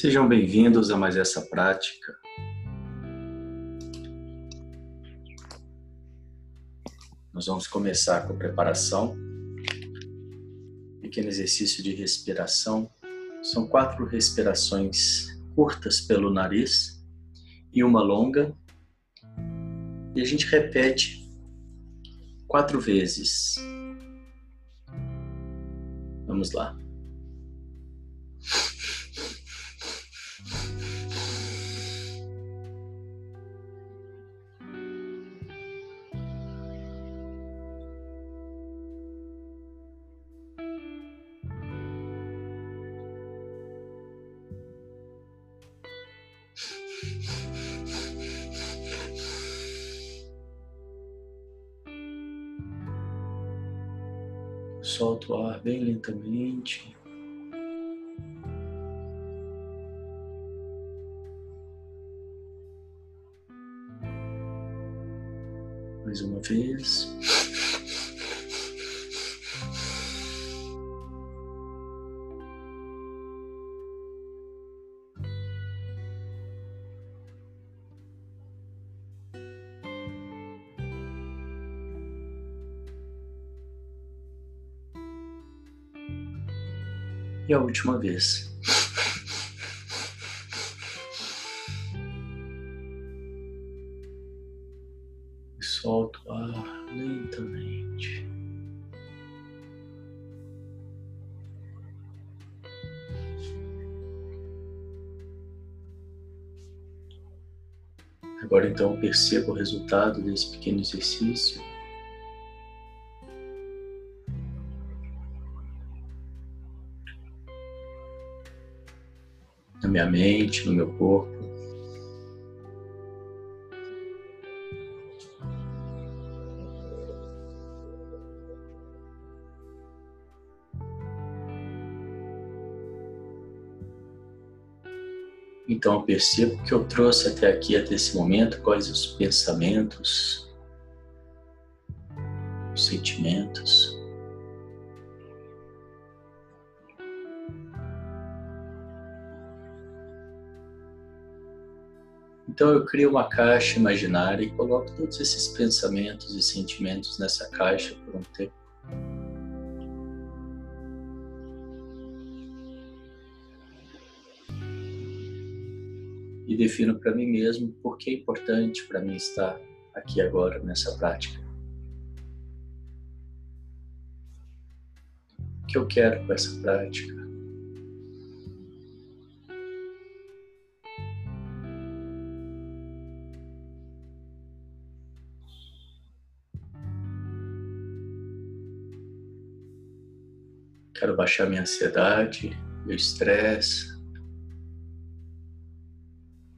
Sejam bem-vindos a mais essa prática. Nós vamos começar com a preparação. Pequeno exercício de respiração. São quatro respirações curtas pelo nariz e uma longa. E a gente repete quatro vezes. Vamos lá. Solta o ar bem lentamente. Mais uma vez. E a última vez. E solta o ar lentamente. Agora então perceba o resultado desse pequeno exercício. Minha mente, no meu corpo. Então eu percebo que eu trouxe até aqui, até esse momento, quais os pensamentos, os sentimentos. Então eu crio uma caixa imaginária e coloco todos esses pensamentos e sentimentos nessa caixa por um tempo. E defino para mim mesmo por que é importante para mim estar aqui agora nessa prática. O que eu quero com essa prática? Quero baixar minha ansiedade, meu estresse,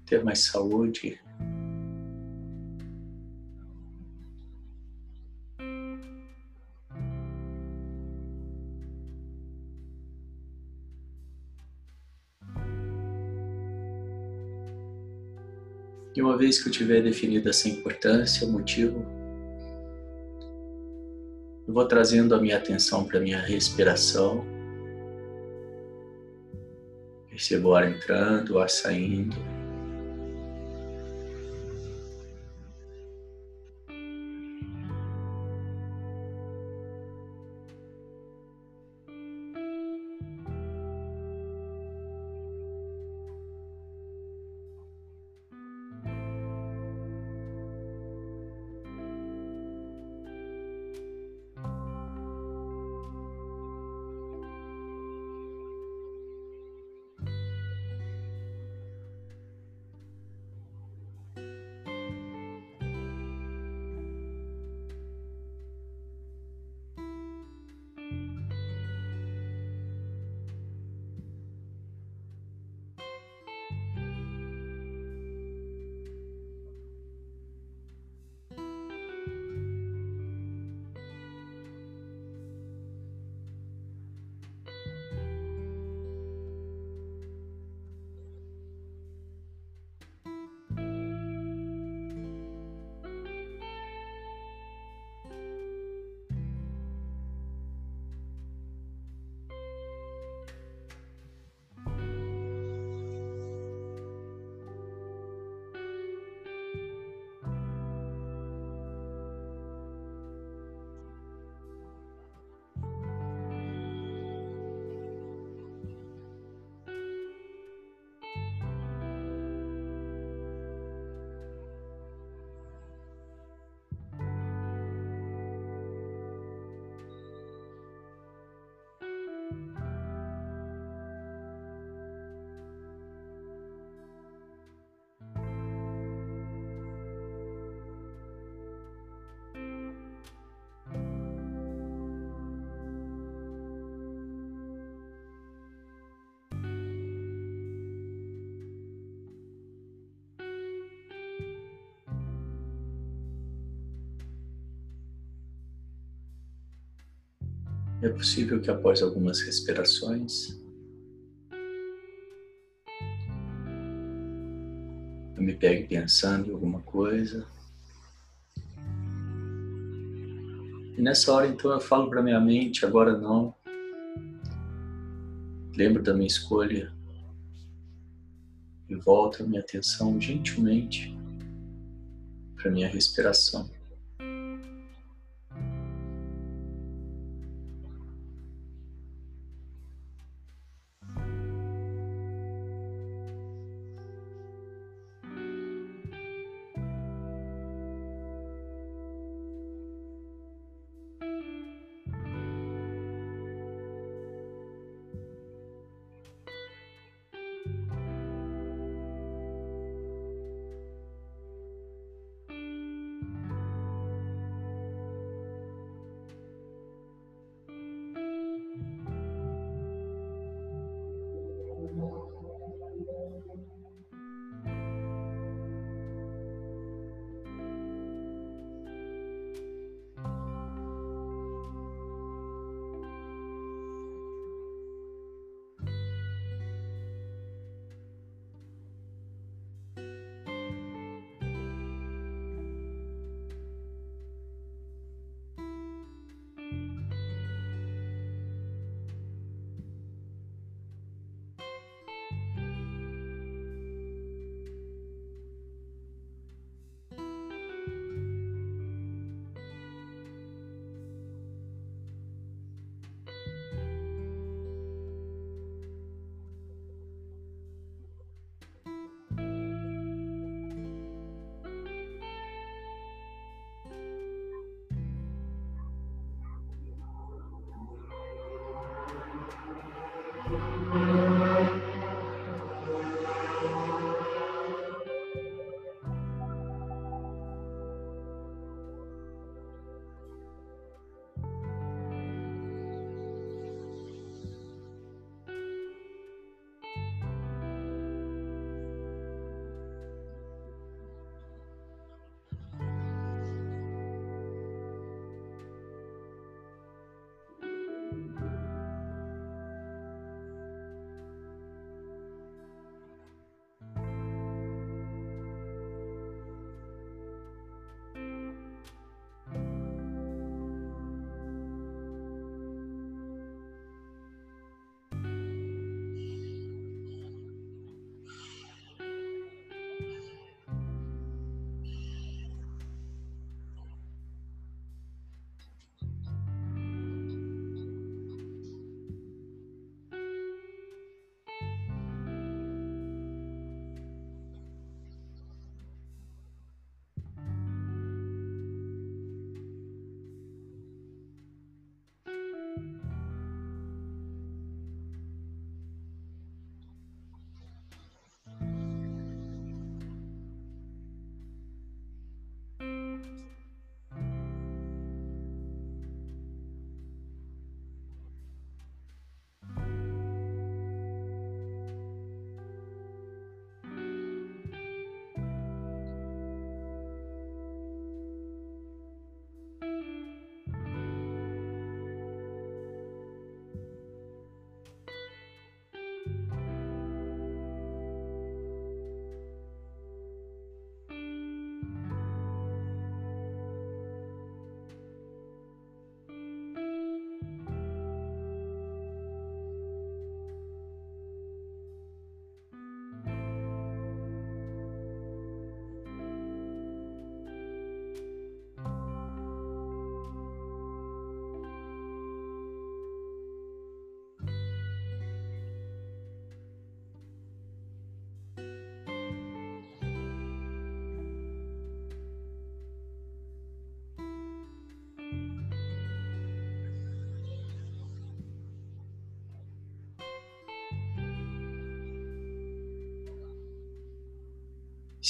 ter mais saúde. E uma vez que eu tiver definido essa importância, o motivo, eu vou trazendo a minha atenção para a minha respiração. Percebo o ar entrando, o ar saindo. É possível que após algumas respirações eu me pegue pensando em alguma coisa. E nessa hora então eu falo para minha mente, agora não. Lembro da minha escolha e volto a minha atenção gentilmente para minha respiração.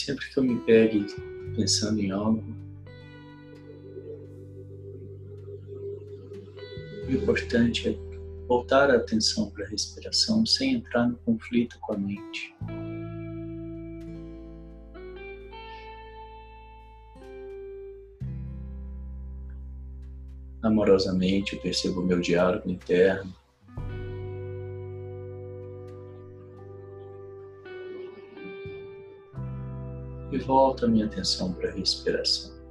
Sempre que eu me pegue pensando em algo, o importante é voltar a atenção para a respiração sem entrar no conflito com a mente. Amorosamente eu percebo o meu diálogo interno. Volto a minha atenção para a respiração.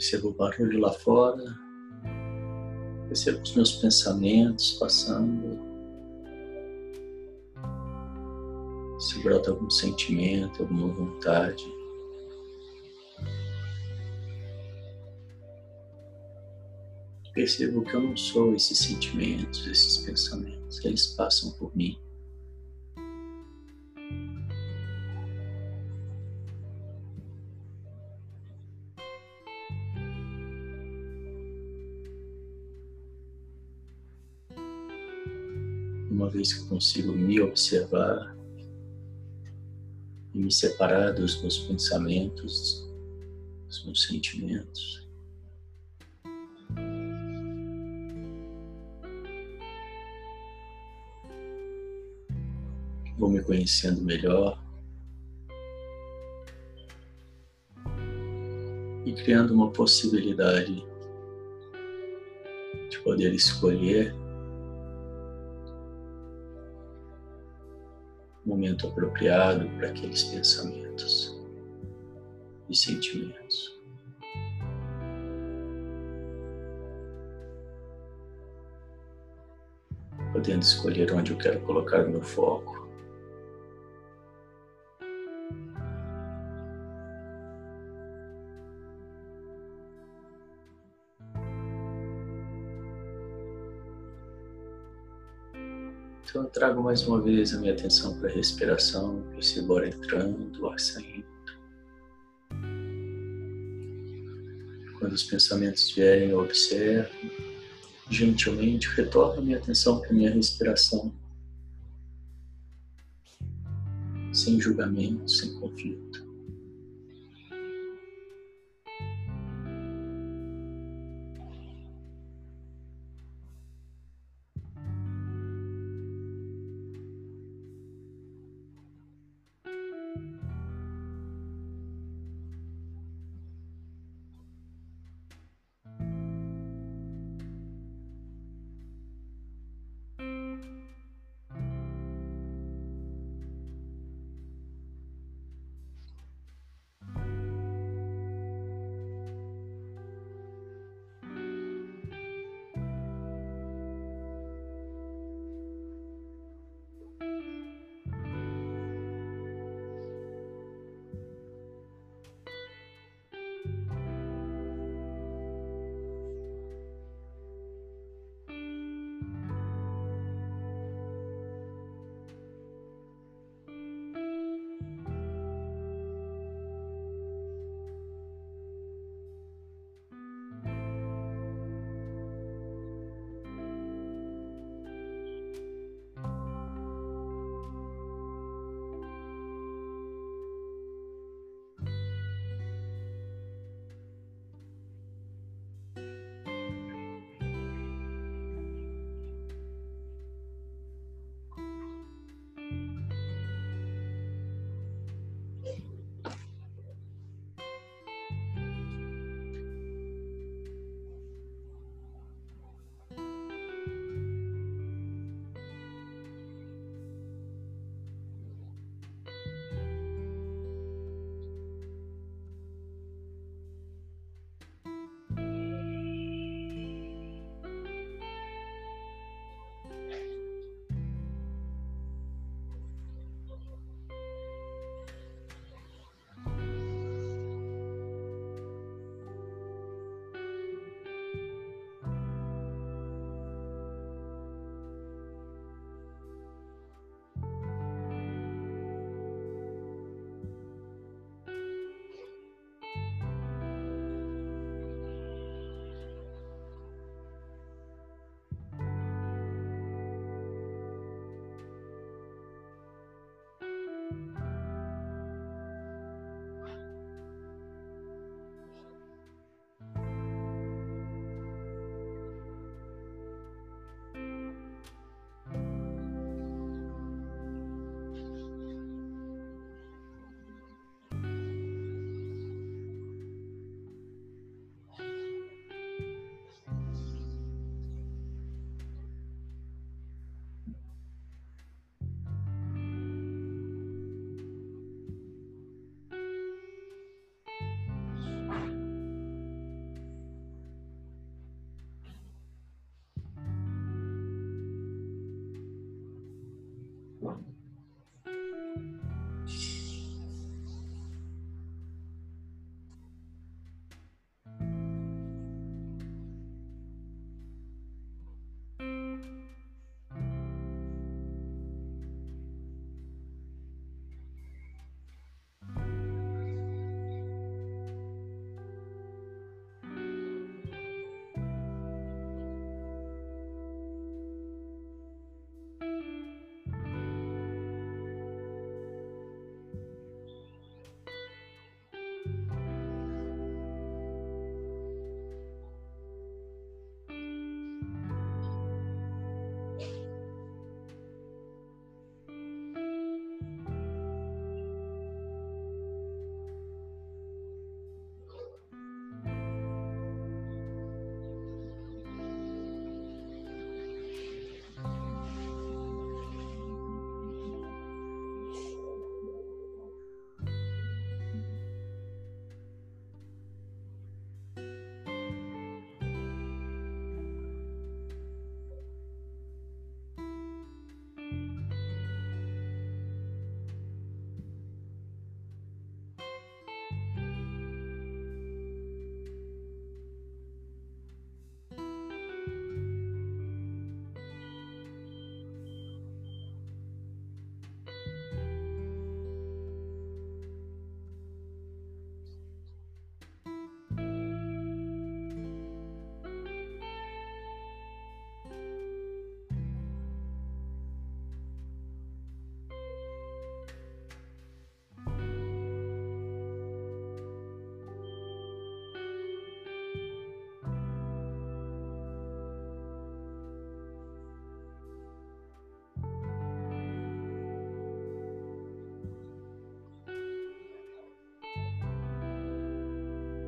Percebo o barulho lá fora. Percebo os meus pensamentos passando. Se brota algum sentimento, alguma vontade. Percebo que eu não sou esses sentimentos, esses pensamentos, eles passam por mim. Vez que consigo me observar e me separar dos meus pensamentos, dos meus sentimentos. Vou me conhecendo melhor e criando uma possibilidade de poder escolher momento apropriado para aqueles pensamentos e sentimentos. Podendo escolher onde eu quero colocar meu foco. Então trago mais uma vez a minha atenção para a respiração, percebo o ar entrando, ar saindo. Quando os pensamentos vierem, eu observo, gentilmente retorno a minha atenção para a minha respiração, sem julgamento, sem conflito.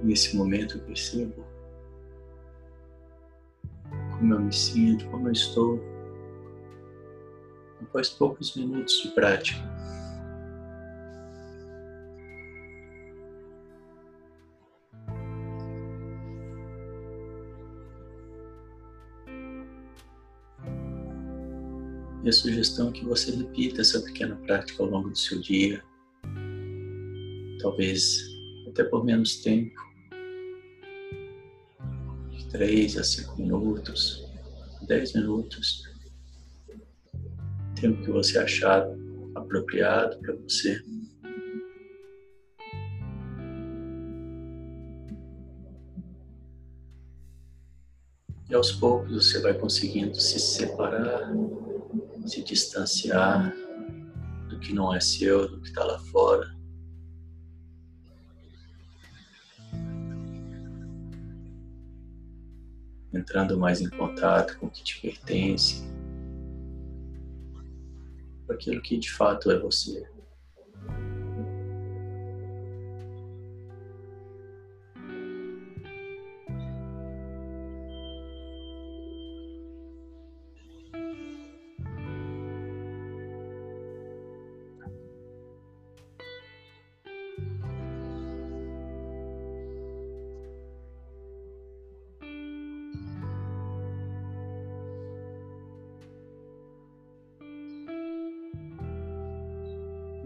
Nesse momento eu percebo como eu me sinto, como eu estou, após poucos minutos de prática. E a sugestão é que você repita essa pequena prática ao longo do seu dia, talvez até por menos tempo, três a cinco minutos, dez minutos, tempo que você achar apropriado para você. E aos poucos você vai conseguindo se separar, se distanciar do que não é seu, do que está lá fora. Entrando mais em contato com o que te pertence, com aquilo que de fato é você.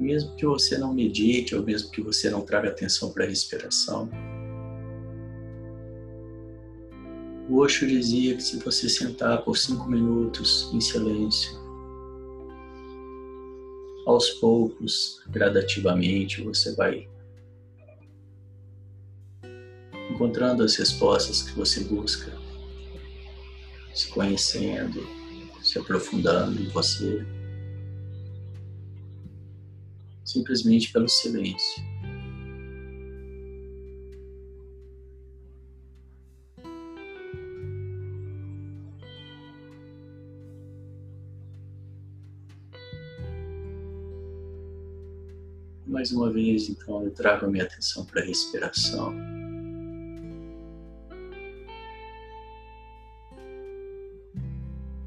Mesmo que você não medite, ou mesmo que você não traga atenção para a respiração. O Osho dizia que se você sentar por cinco minutos em silêncio, aos poucos, gradativamente, você vai encontrando as respostas que você busca, se conhecendo, se aprofundando em você simplesmente pelo silêncio. Mais uma vez, então, eu trago a minha atenção para a respiração.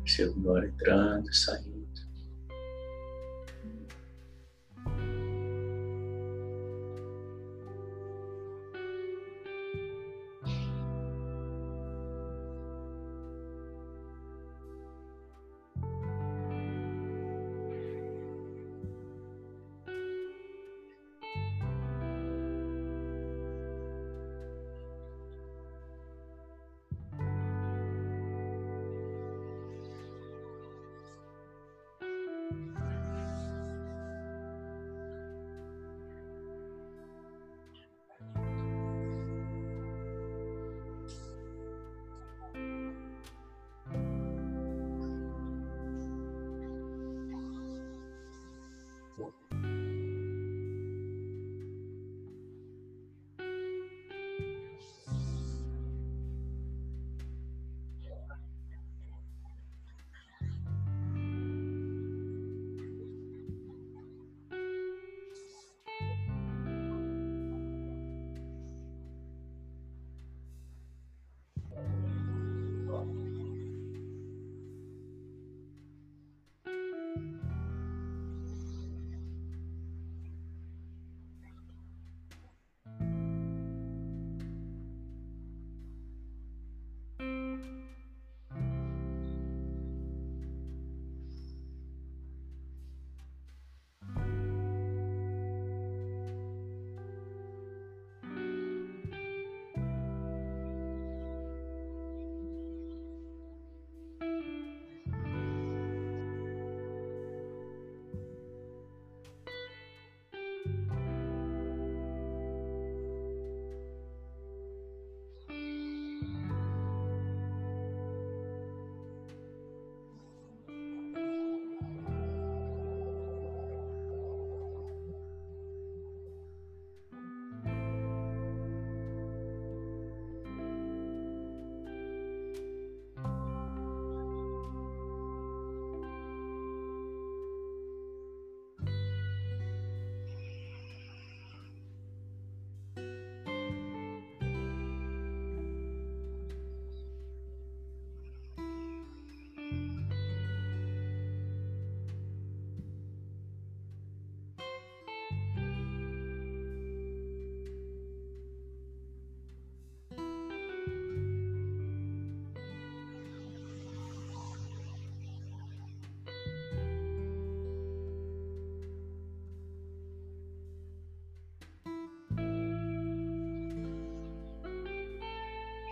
Percebo o ar entrando e saindo.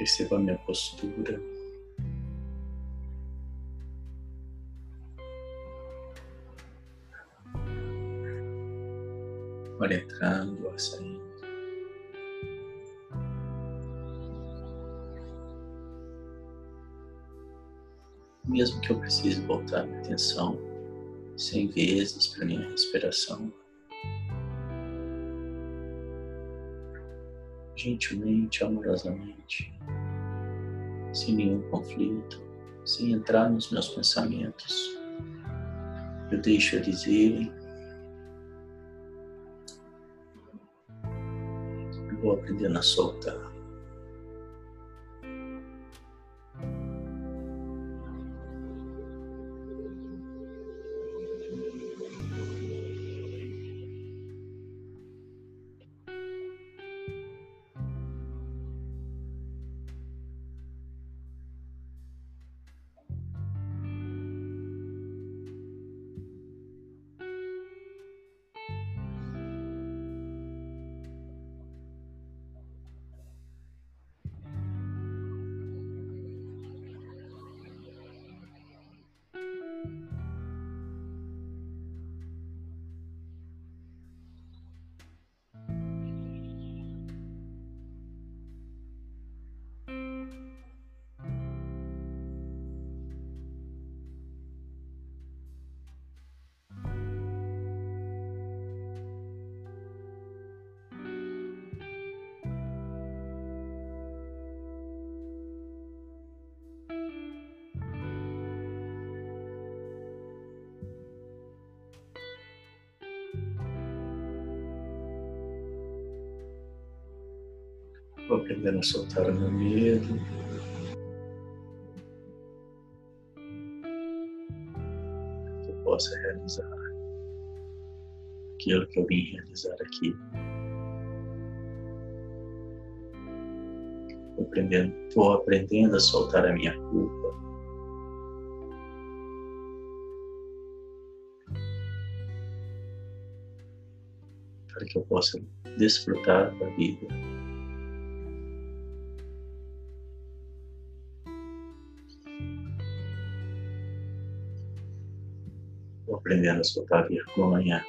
Perceba a minha postura. Ar entrando, ar saindo. Mesmo que eu precise voltar minha atenção cem vezes para minha respiração, gentilmente, amorosamente, sem nenhum conflito, sem entrar nos meus pensamentos. Eu deixo eles irem. Vou aprendendo a soltar. Vou aprendendo a soltar o meu medo. Que eu possa realizar aquilo que eu vim realizar aqui. Vou aprendendo a soltar a minha culpa. Para que eu possa desfrutar da vida. Aprendendo a soltar vergonha.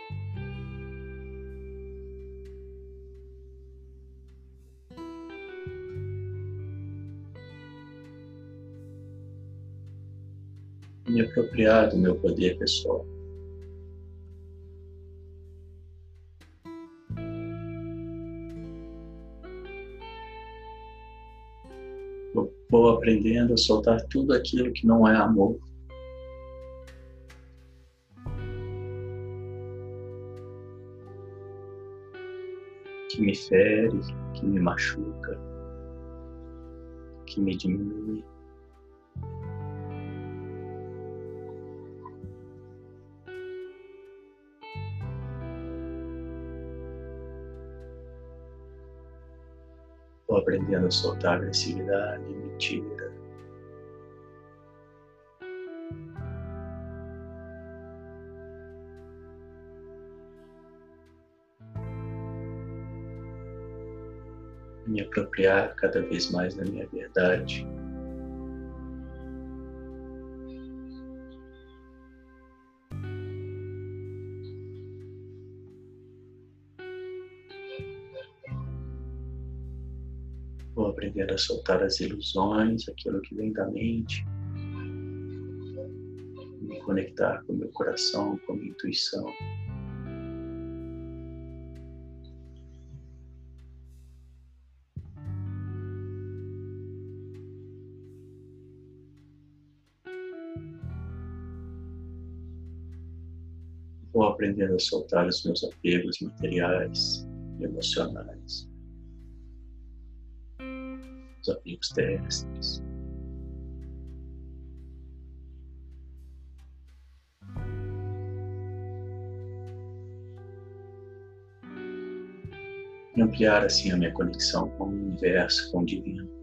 Me apropriar do meu poder pessoal. Vou aprendendo a soltar tudo aquilo que não é amor. que me fere, que me machuca, que me diminui. Vou aprendendo a soltar agressividade, mentira. Apropriar cada vez mais da minha verdade. Vou aprender a soltar as ilusões, aquilo que vem da mente, me conectar com o meu coração, com a minha intuição. Aprendendo a soltar os meus apegos materiais e emocionais os amigos terrestres. E ampliar assim a minha conexão com o universo, com o divino.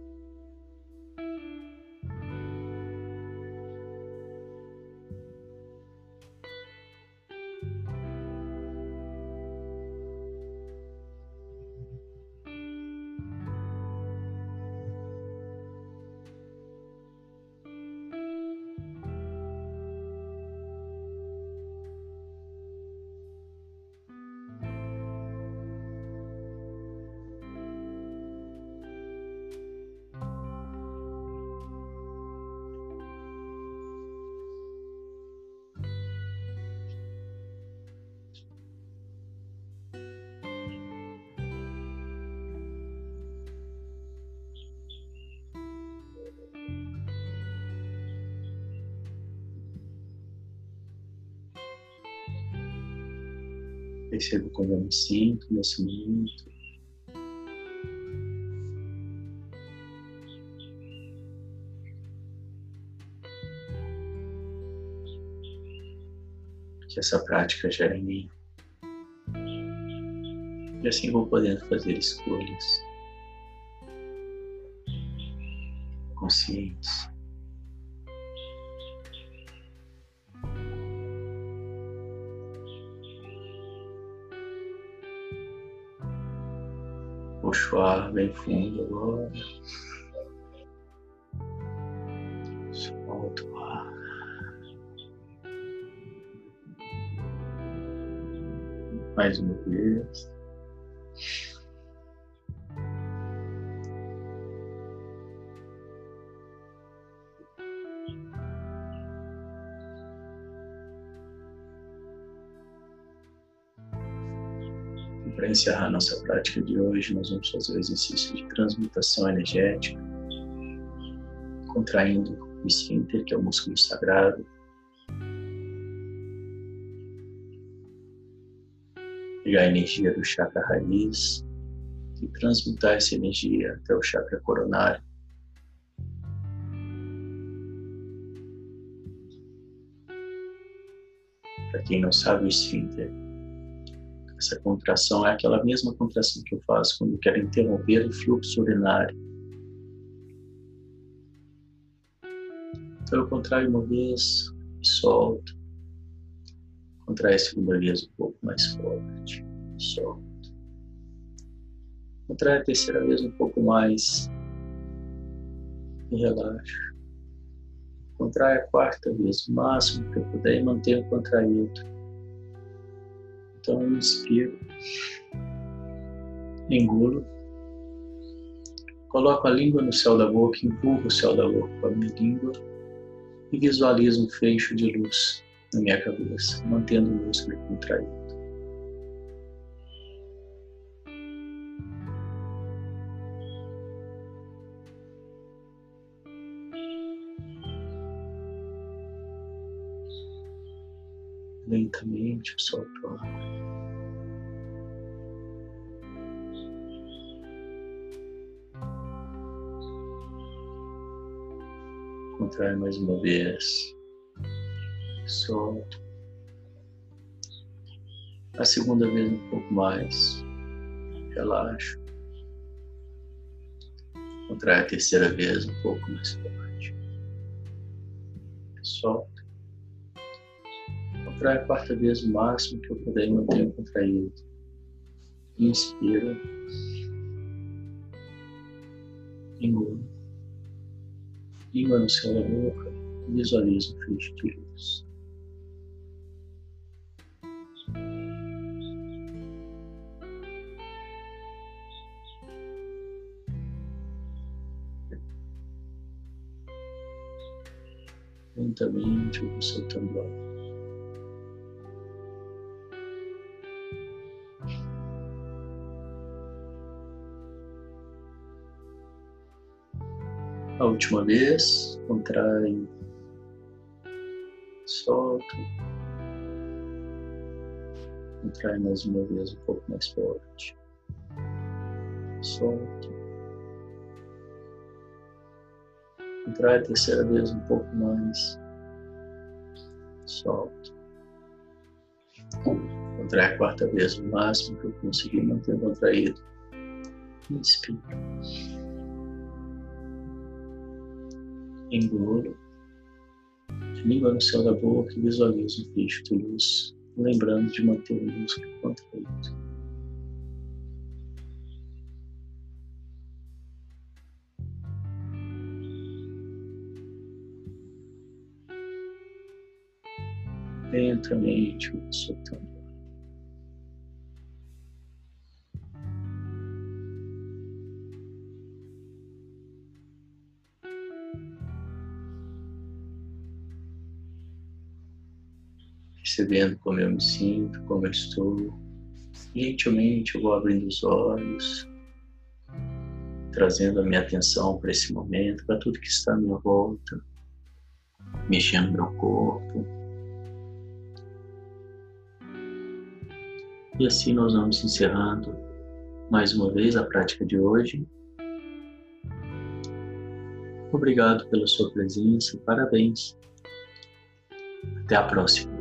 Percebo como eu me sinto nesse momento. Que essa prática gera em mim. E assim vou podendo fazer escolhas Mais uma vez. para encerrar nossa prática de hoje, nós vamos fazer o exercício de transmutação energética, contraindo o esfíncter, que é o músculo sagrado. A energia do chakra raiz e transmutar essa energia até o chakra coronário. Para quem não sabe, o esfíncter essa contração é aquela mesma contração que eu faço quando eu quero interromper o fluxo urinário. Então eu contraio uma vez e solto. Contrai a segunda vez um pouco mais forte solto. Contrai a terceira vez um pouco mais e relaxa. Contrai a quarta vez, o máximo que eu puder e mantenha contraído. Então eu inspiro, engulo, coloco a língua no céu da boca, empurro o céu da boca com a minha língua e visualizo um fecho de luz na minha cabeça, mantendo o músculo contraído. Lentamente o ar. Contrai mais uma vez. Solto. A segunda vez um pouco mais. Relaxo. Contrai a terceira vez um pouco mais forte. Solta. Contrai a quarta vez o máximo que eu puder mantenho contraído. Inspira. Engula. Língua no céu da boca. Visualiza o feixe de luz. Lentamente eu vou soltando ar. A última vez, contrai, solta, contrai mais uma vez um pouco mais forte, solta, contrai a terceira vez um pouco mais, solta, contrai a quarta vez o máximo que eu conseguir manter contraído, inspira. engolo, língua no céu da boca e visualizo o feixe de luz, lembrando de manter o músculo contraído. Lentamente, soltando. Percebendo como eu me sinto, como eu estou. Gentilmente eu vou abrindo os olhos, trazendo a minha atenção para esse momento, para tudo que está à minha volta, mexendo meu corpo. E assim nós vamos encerrando mais uma vez a prática de hoje. Obrigado pela sua presença, parabéns. Até a próxima.